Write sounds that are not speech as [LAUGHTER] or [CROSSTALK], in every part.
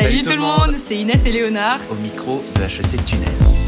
Salut, tout le monde, c'est Inès et Léonard. Au micro de HEC Tunnel.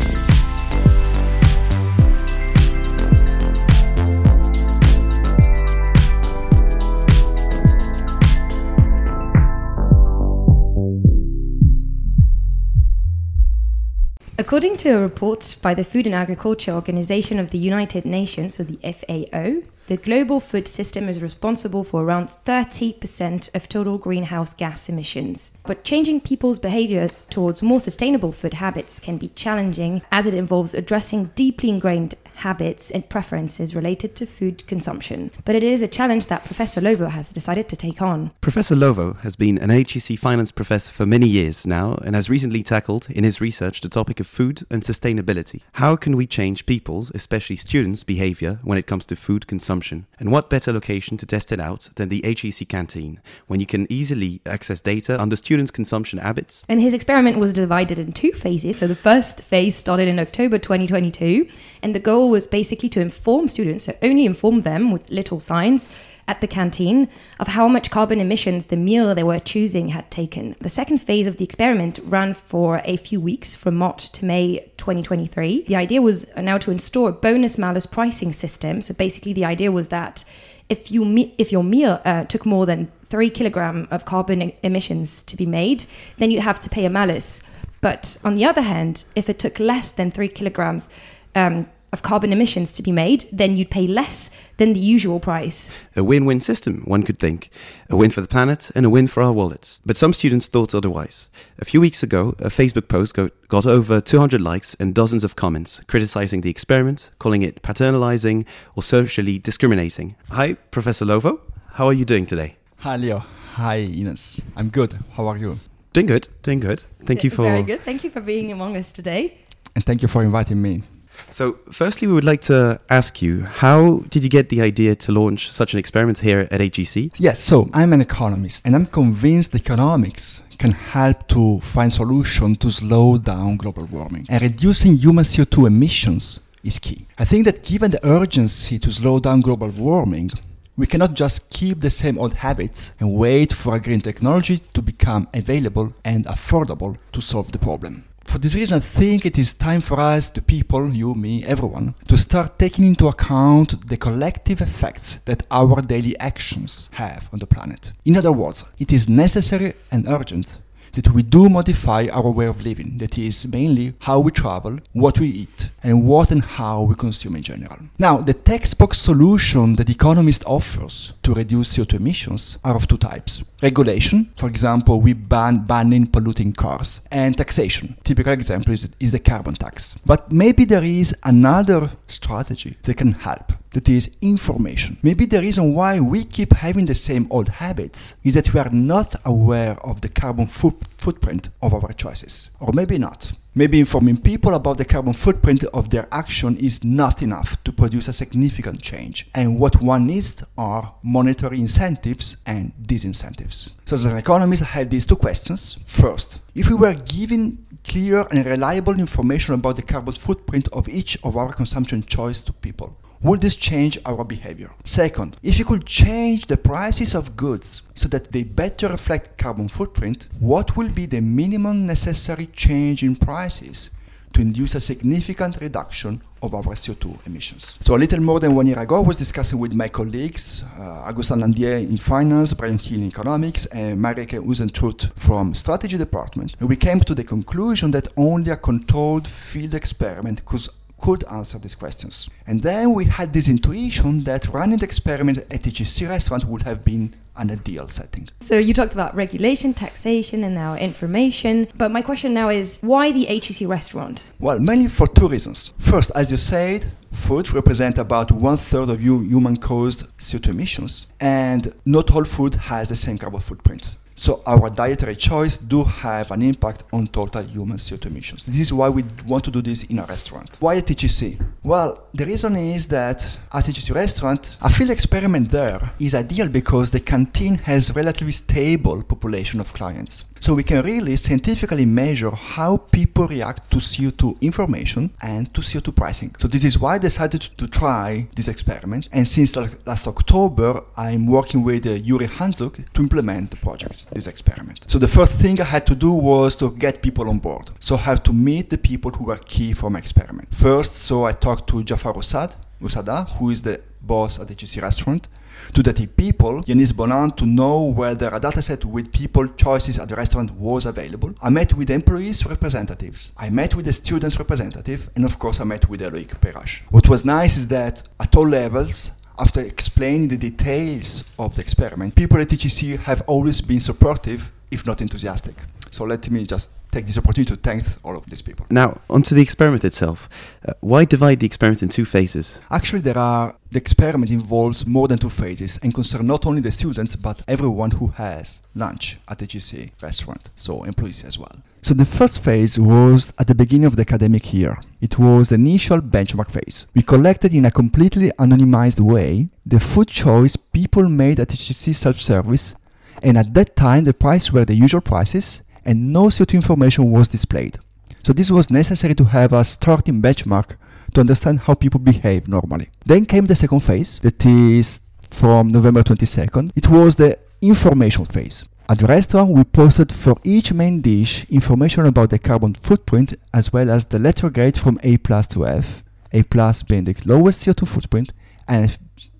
According to a report by the Food and Agriculture Organization of the United Nations, or the FAO, the global food system is responsible for around 30% of total greenhouse gas emissions. But changing people's behaviors towards more sustainable food habits can be challenging as it involves addressing deeply ingrained habits and preferences related to food consumption. But it is a challenge that Professor Lovo has decided to take on. Professor Lovo has been an HEC finance professor for many years now and has recently tackled in his research the topic of food and sustainability. How can we change people's, especially students' behavior when it comes to food consumption? And what better location to test it out than the HEC canteen, when you can easily access data on the students' consumption habits? And his experiment was divided in two phases. So the first phase started in October 2022, and the goal was basically to inform students, so only inform them with little signs at the canteen of how much carbon emissions the meal they were choosing had taken. The second phase of the experiment ran for a few weeks from March to May 2023. The idea was now to install a bonus malus pricing system. So basically, the idea was that if you if your meal uh, took more than three kilogram of carbon e- emissions to be made, then you'd have to pay a malus. But on the other hand, if it took less than three kilograms um, of carbon emissions to be made, then you'd pay less than the usual price. A win win system, one could think. A win for the planet and a win for our wallets. But some students thought otherwise. A few weeks ago, a Facebook post got, got over 200 likes and dozens of comments criticizing the experiment, calling it paternalizing or socially discriminating. Hi, Professor Lovo. How are you doing today? Hi, Leo. Hi, Ines. I'm good. How are you? Doing good, doing good. Thank you for. Very good. Thank you for being among us today. And thank you for inviting me. So, firstly, we would like to ask you how did you get the idea to launch such an experiment here at HEC? Yes, so I'm an economist and I'm convinced economics can help to find solutions to slow down global warming. And reducing human CO2 emissions is key. I think that given the urgency to slow down global warming, we cannot just keep the same old habits and wait for a green technology to become available and affordable to solve the problem. For this reason, I think it is time for us, the people, you, me, everyone, to start taking into account the collective effects that our daily actions have on the planet. In other words, it is necessary and urgent that we do modify our way of living, that is, mainly how we travel, what we eat, and what and how we consume in general. Now, the textbook solution that economists offers to reduce CO2 emissions are of two types. Regulation, for example, we ban banning polluting cars, and taxation. Typical example is, is the carbon tax. But maybe there is another strategy that can help that is information. Maybe the reason why we keep having the same old habits is that we are not aware of the carbon foot- footprint of our choices. Or maybe not. Maybe informing people about the carbon footprint of their action is not enough to produce a significant change. And what one needs are monetary incentives and disincentives. So, as an economist, I had these two questions. First, if we were giving clear and reliable information about the carbon footprint of each of our consumption choice to people, would this change our behavior? Second, if you could change the prices of goods so that they better reflect carbon footprint, what will be the minimum necessary change in prices to induce a significant reduction of our CO2 emissions. So a little more than one year ago, I was discussing with my colleagues, uh, Augustin Landier in finance, Brian Hill in economics, and Marieke Huysentruyt from strategy department. And we came to the conclusion that only a controlled field experiment could could answer these questions. And then we had this intuition that running the experiment at HEC restaurant would have been an ideal setting. So you talked about regulation, taxation, and now information. But my question now is why the HEC restaurant? Well, mainly for two reasons. First, as you said, food represents about one third of human caused CO2 emissions, and not all food has the same carbon footprint. So our dietary choice do have an impact on total human CO2 emissions. This is why we want to do this in a restaurant. Why at HEC? Well, the reason is that at HEC restaurant, a field experiment there is ideal because the canteen has relatively stable population of clients. So we can really scientifically measure how people react to CO2 information and to CO2 pricing. So this is why I decided to try this experiment. And since last October, I'm working with uh, Yuri Hanzuk to implement the project, this experiment. So the first thing I had to do was to get people on board. So I have to meet the people who were key for my experiment. First, so I talked to Jafar Usad, Usada, who is the boss at the HEC restaurant, to the people, Yanis Bonan, to know whether a dataset with people choices at the restaurant was available. I met with employees representatives. I met with the students representative, and of course I met with Eloïc Peyrache. What was nice is that at all levels, after explaining the details of the experiment, people at HEC have always been supportive, if not enthusiastic. So let me just take this opportunity to thank all of these people. Now, onto the experiment itself. Uh, why divide the experiment in two phases? Actually, there are the experiment involves more than two phases and concern not only the students but everyone who has lunch at the GC restaurant, so employees as well. So the first phase was at the beginning of the academic year. It was the initial benchmark phase. We collected in a completely anonymized way the food choice people made at HEC self-service and at that time the prices were the usual prices and no CO2 information was displayed. So this was necessary to have a starting benchmark to understand how people behave normally. Then came the second phase, that is from November 22nd. It was the information phase. At the restaurant, we posted for each main dish information about the carbon footprint as well as the letter grade from A plus to F, A plus being the lowest CO2 footprint and F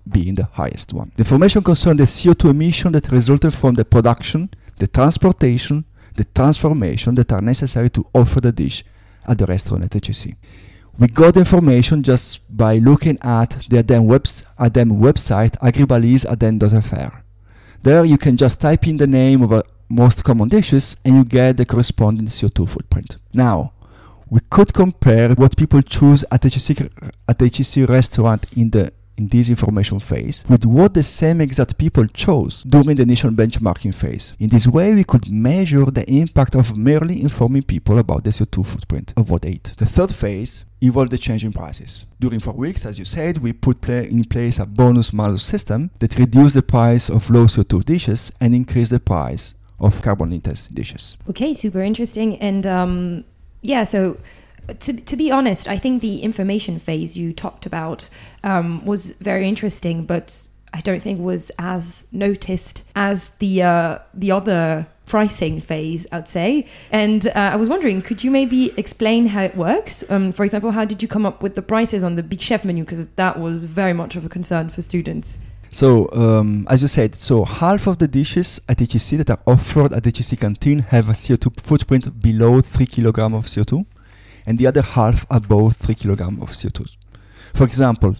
being the highest one. The information concerned the CO2 emission that resulted from the production, the transportation, the transformation that are necessary to offer the dish at the restaurant at HEC. We got information just by looking at the ADEME, webs- ADEME website agribalyse.ademe.fr. There you can just type in the name of a most common dishes and you get the corresponding CO2 footprint. Now, we could compare what people choose at HEC, at restaurant in the in this information phase with what the same exact people chose during the initial benchmarking phase. In this way, we could measure the impact of merely informing people about the CO2 footprint of what they eat. The third phase involved the change in prices. During four weeks, as you said, we put play in place a bonus malus system that reduced the price of low CO2 dishes and increased the price of carbon intensive dishes. Okay, super interesting. And um, yeah, so to, to be honest, I think the information phase you talked about um, was very interesting, but I don't think was as noticed as the uh, the other pricing phase, I'd say. And uh, I was wondering, could you maybe explain how it works? Um, for example, how did you come up with the prices on the Big Chef menu? Because that was very much of a concern for students. So, um, as you said, so half of the dishes at HEC that are offered at the HEC canteen have a CO2 footprint below 3 kg of CO2 and the other half above 3 kg of CO2. For example,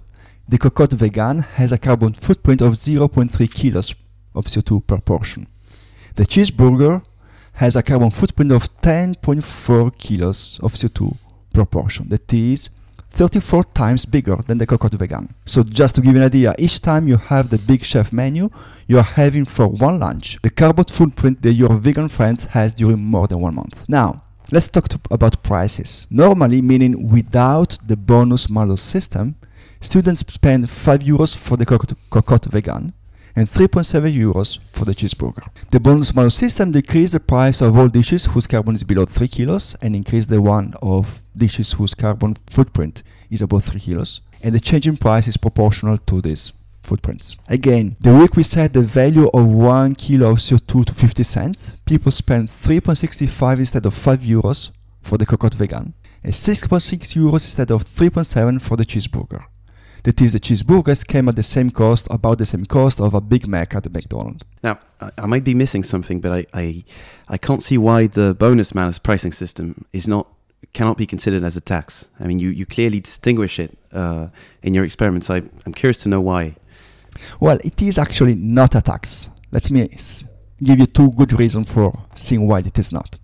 the Cocotte Vegan has a carbon footprint of 0.3 kilos of CO2 per portion. The cheeseburger has a carbon footprint of 10.4 kilos of CO2 per portion. That is 34 times bigger than the Cocotte Vegan. So just to give you an idea, each time you have the Big Chef menu, you are having for one lunch the carbon footprint that your vegan friends has during more than one month. Now, Let's talk to, about prices. Normally, meaning without the bonus malus system, students spend 5 euros for the cocotte vegan and 3.7 euros for the cheeseburger. The bonus malus system decreases the price of all dishes whose carbon is below 3 kilos and increase the one of dishes whose carbon footprint is above 3 kilos. And the change in price is proportional to this footprints. Again, the week we set the value of 1 kilo of CO2 to 50 cents, people spend 3.65 instead of 5 euros for the cocotte vegan, and 6.6 euros instead of 3.7 for the cheeseburger. That is, the cheeseburgers came at the same cost, about the same cost of a Big Mac at the McDonald's. Now, I, might be missing something, but I, I, I can't see why the bonus malus pricing system is not cannot be considered as a tax. I mean, you, you clearly distinguish it uh, in your experiments. I, I'm curious to know why. Well, it is actually not a tax. Let me give you two good reasons for seeing why it is not.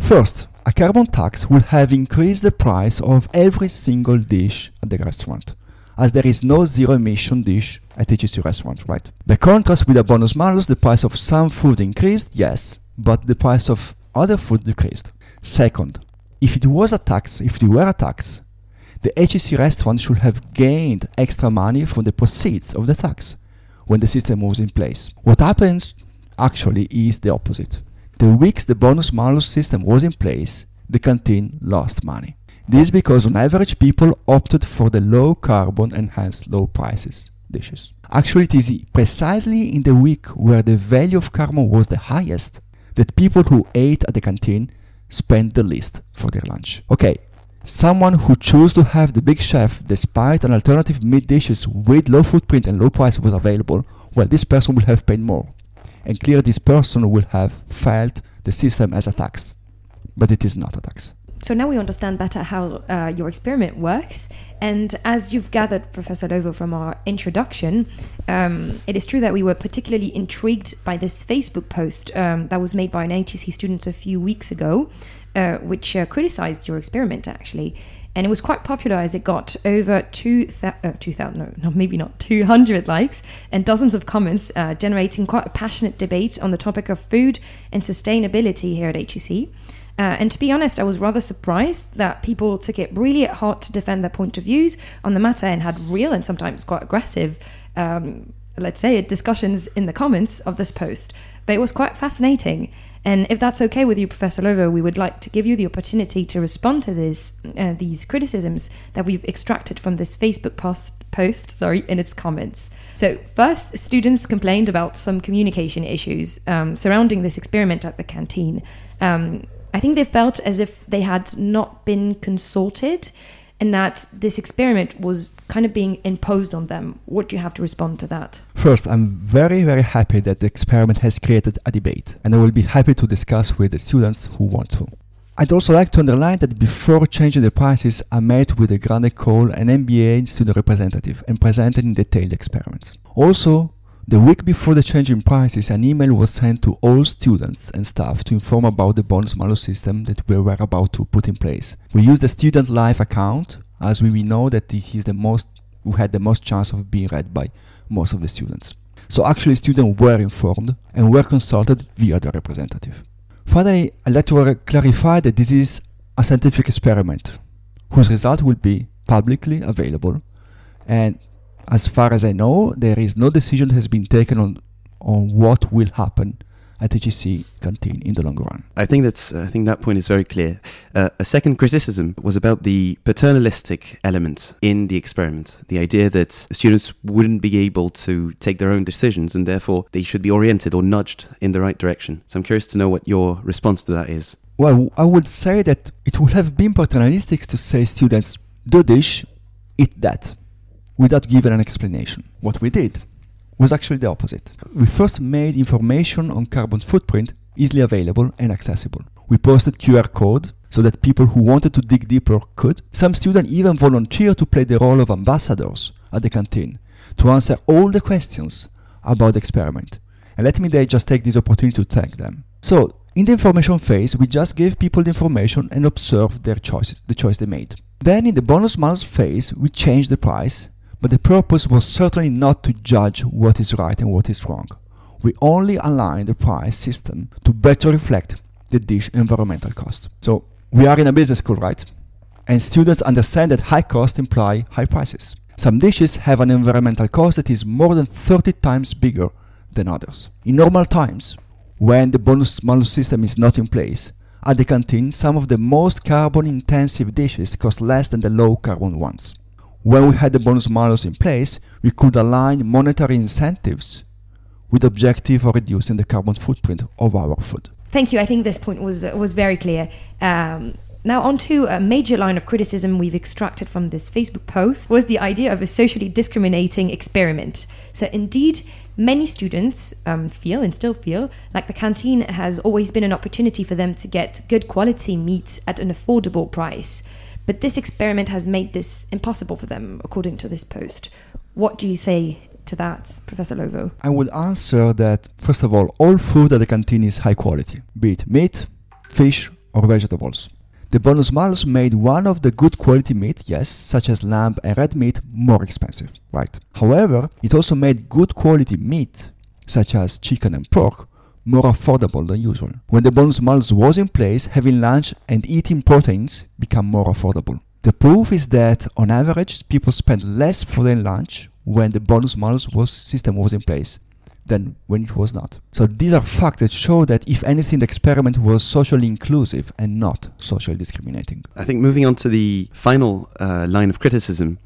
First, a carbon tax would have increased the price of every single dish at the restaurant, as there is no zero emission dish at HEC restaurant, right? By contrast with a bonus malus, the price of some food increased, yes, but the price of other food decreased. Second, if it was a tax, if it were a tax, the HEC restaurant should have gained extra money from the proceeds of the tax when the system was in place. What happens actually is the opposite. The weeks the bonus malus system was in place, the canteen lost money. This is because on average people opted for the low carbon and hence low prices dishes. Actually, it is precisely in the week where the value of carbon was the highest that people who ate at the canteen spent the least for their lunch. Okay, someone who chose to have the big chef despite an alternative meat dishes with low footprint and low price was available, well, this person will have paid more. And clearly, this person will have felt the system as a tax, but it is not a tax. So now we understand better how uh, your experiment works. And as you've gathered, Professor Lovo, from our introduction, um, it is true that we were particularly intrigued by this Facebook post um, that was made by an HEC student a few weeks ago, uh, which uh, criticized your experiment actually. And it was quite popular as it got over 2,000, uh, 2000, no, no, maybe not [LAUGHS] 200 likes and dozens of comments, uh, generating quite a passionate debate on the topic of food and sustainability here at HEC. Uh, and to be honest, I was rather surprised that people took it really at heart to defend their point of views on the matter and had real and sometimes quite aggressive, um, let's say, discussions in the comments of this post. But it was quite fascinating. And if that's okay with you, Professor Lovo, we would like to give you the opportunity to respond to this, uh, these criticisms that we've extracted from this Facebook post, post sorry, in its comments. So, first, students complained about some communication issues um, surrounding this experiment at the canteen. Um, I think they felt as if they had not been consulted and that this experiment was kind of being imposed on them. What do you have to respond to that? First, I'm very, very happy that the experiment has created a debate, and I will be happy to discuss with the students who want to. I'd also like to underline that before changing the prices, I met with a Grande École, an MBA student representative, and presented in detail the experiments. Also, the week before the change in prices, an email was sent to all students and staff to inform about the bonus malus system that we were about to put in place. We used the student life account as we know that it is the most who had the most chance of being read by most of the students. So actually students were informed and were consulted via the representative. Finally, I'd like to clarify that this is a scientific experiment whose result will be publicly available and as far as I know, there is no decision that has been taken on on what will happen at HEC canteen in the long run. I think that's I think that point is very clear. Uh, a second criticism was about the paternalistic element in the experiment, the idea that students wouldn't be able to take their own decisions and therefore they should be oriented or nudged in the right direction. So I'm curious to know what your response to that is. Well, I would say that it would have been paternalistic to say students do this, eat that without giving an explanation. What we did was actually the opposite. We first made information on carbon footprint easily available and accessible. We posted QR code so that people who wanted to dig deeper could. Some students even volunteered to play the role of ambassadors at the canteen to answer all the questions about the experiment. And let me just take this opportunity to thank them. So, in the information phase, we just gave people the information and observed their choices, the choice they made. Then in the bonus malus phase, we changed the price but the purpose was certainly not to judge what is right and what is wrong. We only aligned the price system to better reflect the dish environmental cost. So we are in a business school, right? And students understand that high costs imply high prices. Some dishes have an environmental cost that is more than 30 times bigger than others. In normal times, when the bonus malus system is not in place, at the canteen, some of the most carbon intensive dishes cost less than the low carbon ones when we had the bonus malus in place, we could align monetary incentives with the objective of reducing the carbon footprint of our food. Thank you. I think this point was uh, was very clear. Um, now, on to a major line of criticism we've extracted from this Facebook post was the idea of a socially discriminating experiment. So, indeed, many students um, feel and still feel like the canteen has always been an opportunity for them to get good quality meat at an affordable price. But this experiment has made this impossible for them, according to this post. What do you say to that, Professor Lovo? I would answer that, first of all, all food at the canteen is high quality, be it meat, fish, or vegetables. The bonus malus made one of the good quality meat, yes, such as lamb and red meat, more expensive, right? However, it also made good quality meat, such as chicken and pork, more affordable than usual. When the bonus malus was in place, having lunch and eating proteins became more affordable. The proof is that on average, people spend less for their lunch when the bonus malus was, system was in place than when it was not. So these are facts that show that if anything, the experiment was socially inclusive and not socially discriminating. I think moving on to the final uh, line of criticism,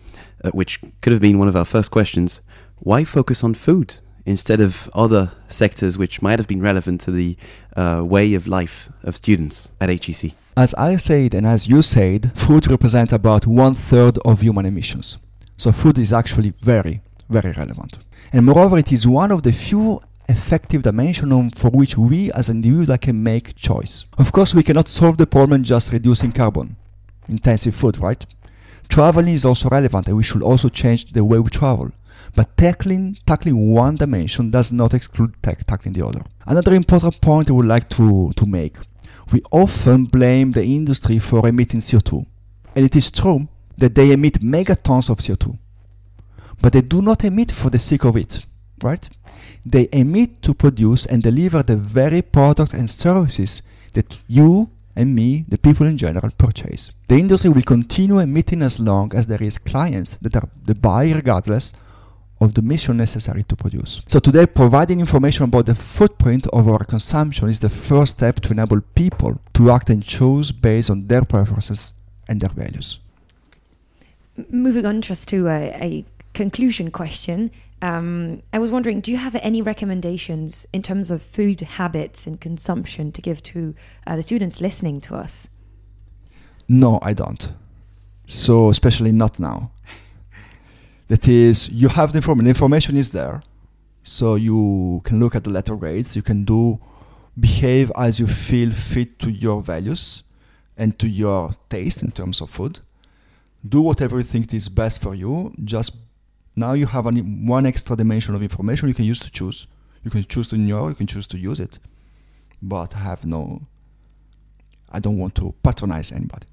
uh, which could have been one of our first questions, why focus on food instead of other sectors which might have been relevant to the uh, way of life of students at HEC? As I said, and as you said, food represents about one third of human emissions. So food is actually very, very relevant. And moreover, it is one of the few effective dimensions for which we as an individual can make choice. Of course, we cannot solve the problem just reducing carbon intensive food, right? Traveling is also relevant and we should also change the way we travel. But tackling, tackling one dimension does not exclude tackling the other. Another important point I would like to, to make. We often blame the industry for emitting CO2. And it is true that they emit megatons of CO2. But they do not emit for the sake of it, right? They emit to produce and deliver the very products and services that you and me, the people in general, purchase. The industry will continue emitting as long as there is clients that are the buy regardless of the mission necessary to produce. So today, providing information about the footprint of our consumption is the first step to enable people to act and choose based on their preferences and their values. Moving on just to a, a conclusion question, um, I was wondering, do you have any recommendations in terms of food habits and consumption to give to uh, the students listening to us? No, I don't. So, especially not now. That is, you have the information. The information is there, so you can look at the letter grades. You can do behave as you feel fit to your values and to your taste in terms of food. Do whatever you think is best for you. Just now you have an, one extra dimension of information you can use to choose. You can choose to ignore, you can choose to use it, but I have no. I don't want to patronize anybody.